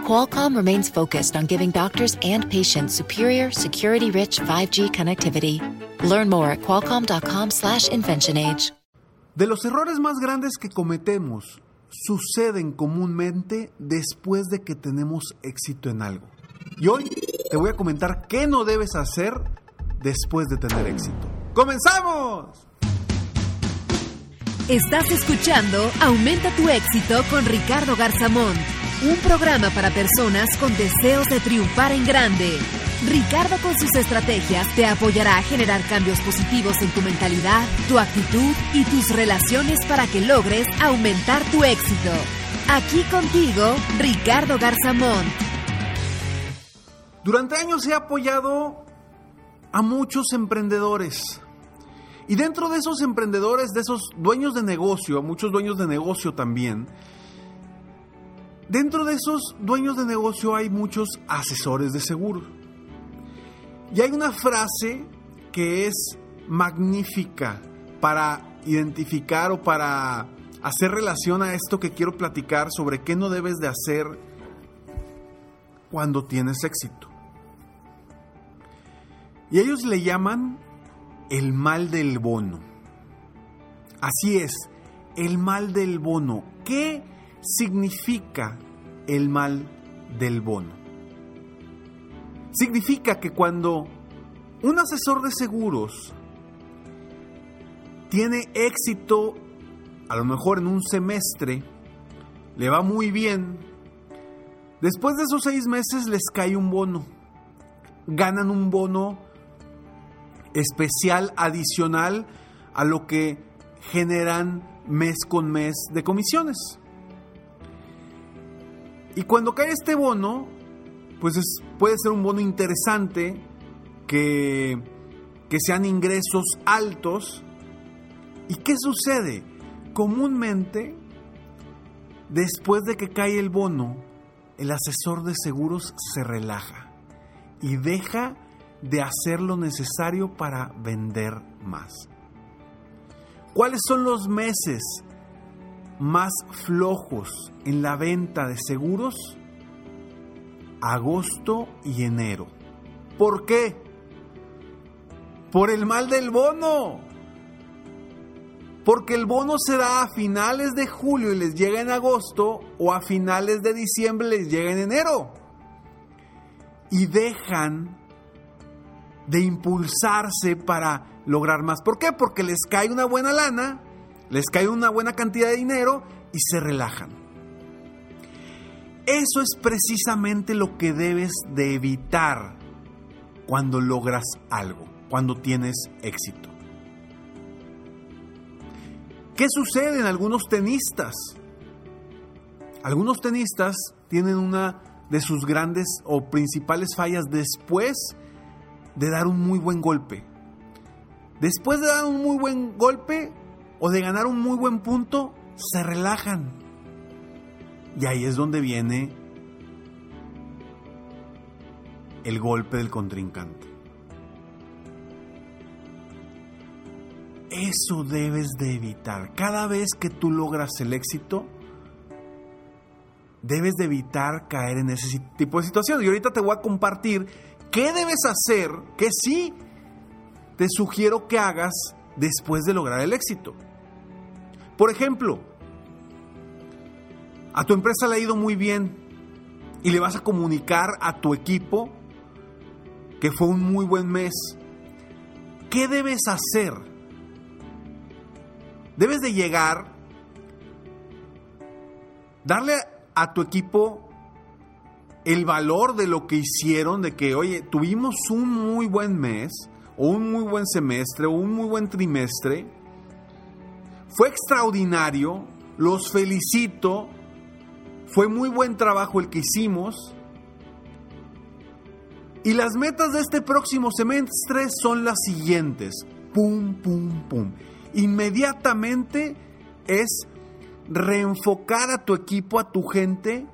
Qualcomm remains focused on giving doctors and patients superior, security-rich 5G connectivity. Learn more at qualcomm.com/inventionage. De los errores más grandes que cometemos suceden comúnmente después de que tenemos éxito en algo. Y hoy te voy a comentar qué no debes hacer después de tener éxito. ¡Comenzamos! Estás escuchando Aumenta tu éxito con Ricardo Garzamón, un programa para personas con deseos de triunfar en grande. Ricardo con sus estrategias te apoyará a generar cambios positivos en tu mentalidad, tu actitud y tus relaciones para que logres aumentar tu éxito. Aquí contigo, Ricardo Garzamón. Durante años he apoyado a muchos emprendedores. Y dentro de esos emprendedores, de esos dueños de negocio, a muchos dueños de negocio también, dentro de esos dueños de negocio hay muchos asesores de seguro. Y hay una frase que es magnífica para identificar o para hacer relación a esto que quiero platicar sobre qué no debes de hacer cuando tienes éxito. Y ellos le llaman el mal del bono. Así es, el mal del bono. ¿Qué significa el mal del bono? Significa que cuando un asesor de seguros tiene éxito, a lo mejor en un semestre, le va muy bien, después de esos seis meses les cae un bono. Ganan un bono especial adicional a lo que generan mes con mes de comisiones. Y cuando cae este bono, pues puede ser un bono interesante, que, que sean ingresos altos. ¿Y qué sucede? Comúnmente, después de que cae el bono, el asesor de seguros se relaja y deja de hacer lo necesario para vender más. ¿Cuáles son los meses más flojos en la venta de seguros? Agosto y enero. ¿Por qué? Por el mal del bono. Porque el bono se da a finales de julio y les llega en agosto o a finales de diciembre les llega en enero. Y dejan de impulsarse para lograr más. ¿Por qué? Porque les cae una buena lana, les cae una buena cantidad de dinero y se relajan. Eso es precisamente lo que debes de evitar cuando logras algo, cuando tienes éxito. ¿Qué sucede en algunos tenistas? Algunos tenistas tienen una de sus grandes o principales fallas después de dar un muy buen golpe. Después de dar un muy buen golpe o de ganar un muy buen punto, se relajan. Y ahí es donde viene el golpe del contrincante. Eso debes de evitar. Cada vez que tú logras el éxito, debes de evitar caer en ese tipo de situación. Y ahorita te voy a compartir qué debes hacer que sí te sugiero que hagas después de lograr el éxito. Por ejemplo, a tu empresa le ha ido muy bien y le vas a comunicar a tu equipo que fue un muy buen mes. ¿Qué debes hacer? Debes de llegar, darle a tu equipo el valor de lo que hicieron, de que, oye, tuvimos un muy buen mes, o un muy buen semestre, o un muy buen trimestre. Fue extraordinario, los felicito, fue muy buen trabajo el que hicimos. Y las metas de este próximo semestre son las siguientes. Pum, pum, pum. inmediatamente es reenfocar a tu equipo, a tu gente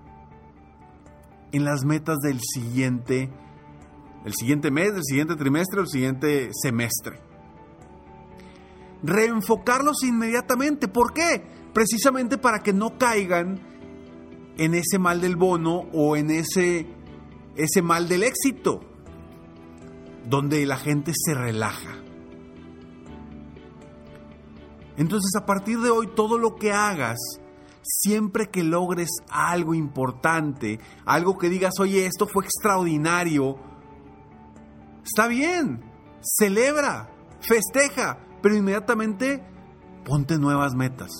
en las metas del siguiente, el siguiente mes, del siguiente trimestre, el siguiente semestre. Reenfocarlos inmediatamente. ¿Por qué? Precisamente para que no caigan en ese mal del bono o en ese, ese mal del éxito, donde la gente se relaja. Entonces a partir de hoy todo lo que hagas, siempre que logres algo importante, algo que digas, oye, esto fue extraordinario, está bien, celebra, festeja, pero inmediatamente ponte nuevas metas.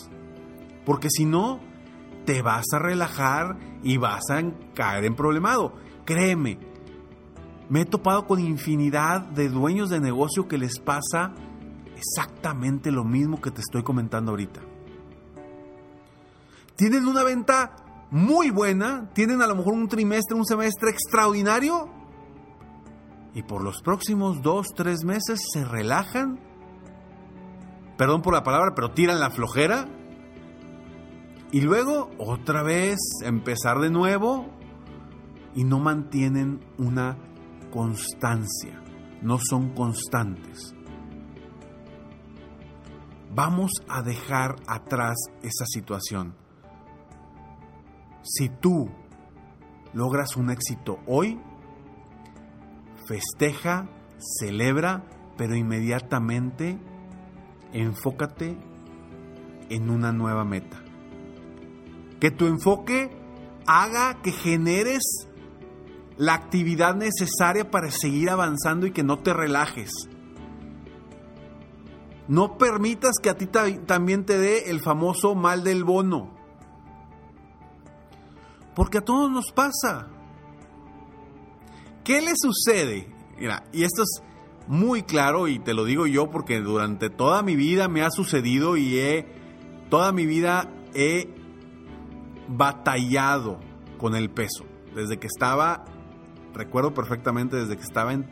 Porque si no, te vas a relajar y vas a caer en problemado. Créeme, me he topado con infinidad de dueños de negocio que les pasa exactamente lo mismo que te estoy comentando ahorita. Tienen una venta muy buena, tienen a lo mejor un trimestre, un semestre extraordinario y por los próximos dos, tres meses se relajan, perdón por la palabra, pero tiran la flojera y luego otra vez empezar de nuevo y no mantienen una constancia, no son constantes vamos a dejar atrás esa situación. Si tú logras un éxito hoy, festeja, celebra, pero inmediatamente enfócate en una nueva meta. Que tu enfoque haga que generes la actividad necesaria para seguir avanzando y que no te relajes no permitas que a ti también te dé el famoso mal del bono. Porque a todos nos pasa. ¿Qué le sucede? Mira, y esto es muy claro y te lo digo yo porque durante toda mi vida me ha sucedido y he, toda mi vida he batallado con el peso. Desde que estaba, recuerdo perfectamente, desde que estaba en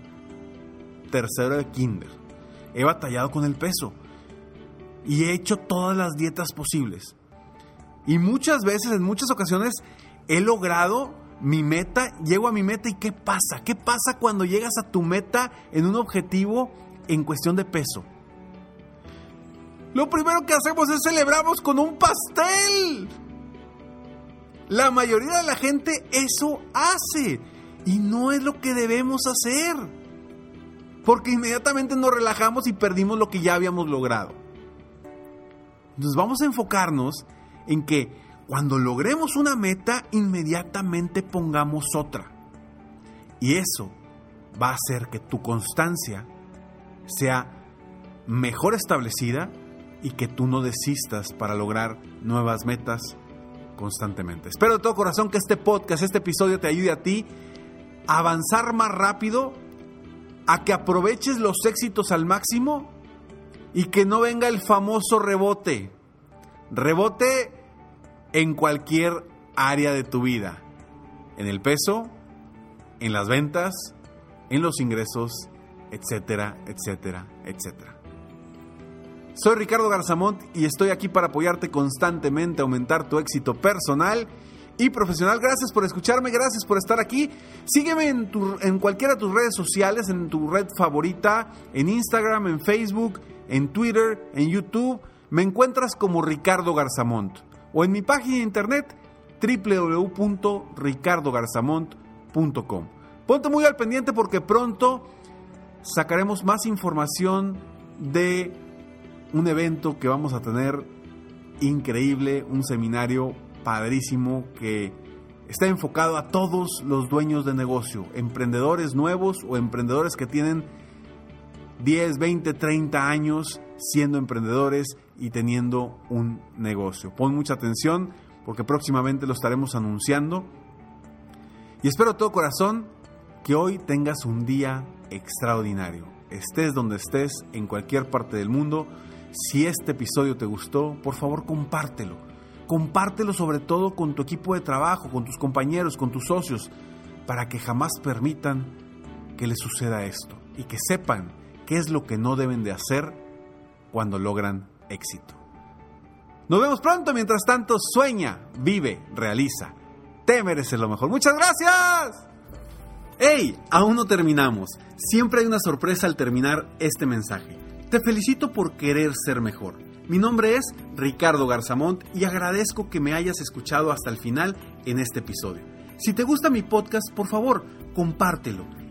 tercero de kinder he batallado con el peso y he hecho todas las dietas posibles. Y muchas veces, en muchas ocasiones, he logrado mi meta, llego a mi meta y ¿qué pasa? ¿Qué pasa cuando llegas a tu meta en un objetivo en cuestión de peso? Lo primero que hacemos es celebramos con un pastel. La mayoría de la gente eso hace y no es lo que debemos hacer porque inmediatamente nos relajamos y perdimos lo que ya habíamos logrado. Entonces vamos a enfocarnos en que cuando logremos una meta, inmediatamente pongamos otra. Y eso va a hacer que tu constancia sea mejor establecida y que tú no desistas para lograr nuevas metas constantemente. Espero de todo corazón que este podcast, este episodio te ayude a ti a avanzar más rápido a que aproveches los éxitos al máximo y que no venga el famoso rebote. Rebote en cualquier área de tu vida. En el peso, en las ventas, en los ingresos, etcétera, etcétera, etcétera. Soy Ricardo Garzamont y estoy aquí para apoyarte constantemente a aumentar tu éxito personal y profesional. Gracias por escucharme, gracias por estar aquí. Sígueme en, en cualquiera de tus redes sociales, en tu red favorita, en Instagram, en Facebook, en Twitter, en YouTube. Me encuentras como Ricardo Garzamont o en mi página de internet www.ricardogarzamont.com. Ponte muy al pendiente porque pronto sacaremos más información de un evento que vamos a tener increíble, un seminario padrísimo que está enfocado a todos los dueños de negocio, emprendedores nuevos o emprendedores que tienen 10, 20, 30 años siendo emprendedores y teniendo un negocio. Pon mucha atención porque próximamente lo estaremos anunciando. Y espero de todo corazón que hoy tengas un día extraordinario. Estés donde estés, en cualquier parte del mundo. Si este episodio te gustó, por favor compártelo Compártelo sobre todo con tu equipo de trabajo, con tus compañeros, con tus socios, para que jamás permitan que les suceda esto y que sepan qué es lo que no deben de hacer cuando logran éxito. Nos vemos pronto, mientras tanto, sueña, vive, realiza. Te mereces lo mejor. Muchas gracias. ¡Hey! Aún no terminamos. Siempre hay una sorpresa al terminar este mensaje. Te felicito por querer ser mejor. Mi nombre es Ricardo Garzamont y agradezco que me hayas escuchado hasta el final en este episodio. Si te gusta mi podcast, por favor, compártelo.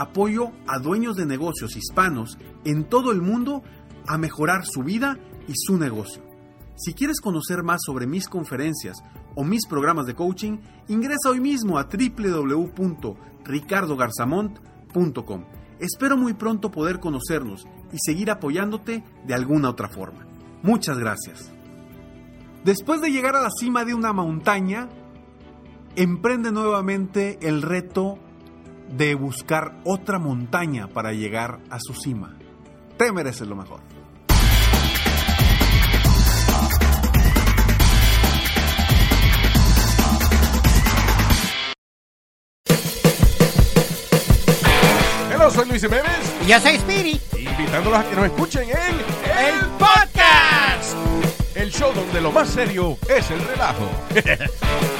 apoyo a dueños de negocios hispanos en todo el mundo a mejorar su vida y su negocio. Si quieres conocer más sobre mis conferencias o mis programas de coaching, ingresa hoy mismo a www.ricardogarzamont.com. Espero muy pronto poder conocernos y seguir apoyándote de alguna otra forma. Muchas gracias. Después de llegar a la cima de una montaña, emprende nuevamente el reto de buscar otra montaña para llegar a su cima. Te mereces lo mejor. Hola, soy Luis Jiménez. Y yo soy Speedy. Invitándolos a que nos escuchen en El Podcast. el show donde lo más serio es el relajo.